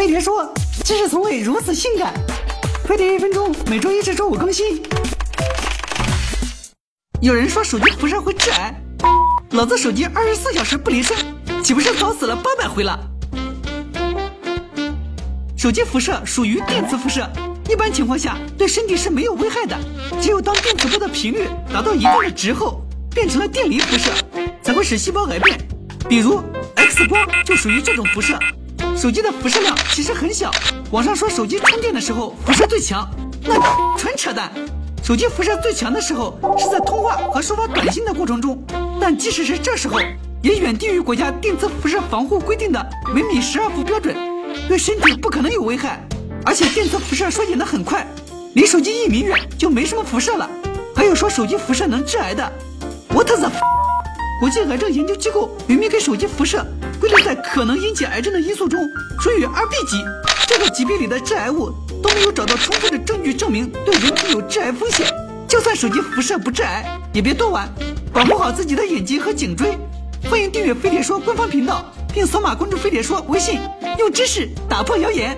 飞碟说，知识从未如此性感。飞碟一分钟，每周一至周五更新。有人说手机辐射会致癌，老子手机二十四小时不离身，岂不是早死了八百回了？手机辐射属于电磁辐射，一般情况下对身体是没有危害的。只有当电磁波的频率达到一定的值后，变成了电离辐射，才会使细胞癌变。比如 X 光就属于这种辐射。手机的辐射量其实很小，网上说手机充电的时候辐射最强，那纯扯淡。手机辐射最强的时候是在通话和收发短信的过程中，但即使是这时候，也远低于国家电磁辐射防护规定的每米十二伏标准，对身体不可能有危害。而且电磁辐射衰减的很快，离手机一米远就没什么辐射了。还有说手机辐射能致癌的，What the？国际癌症研究机构明明给手机辐射归类在可能引起癌症的因素中，属于二 B 级。这个级别里的致癌物都没有找到充分的证据证明对人体有致癌风险。就算手机辐射不致癌，也别多玩，保护好自己的眼睛和颈椎。欢迎订阅飞碟说官方频道，并扫码关注飞碟说微信，用知识打破谣言。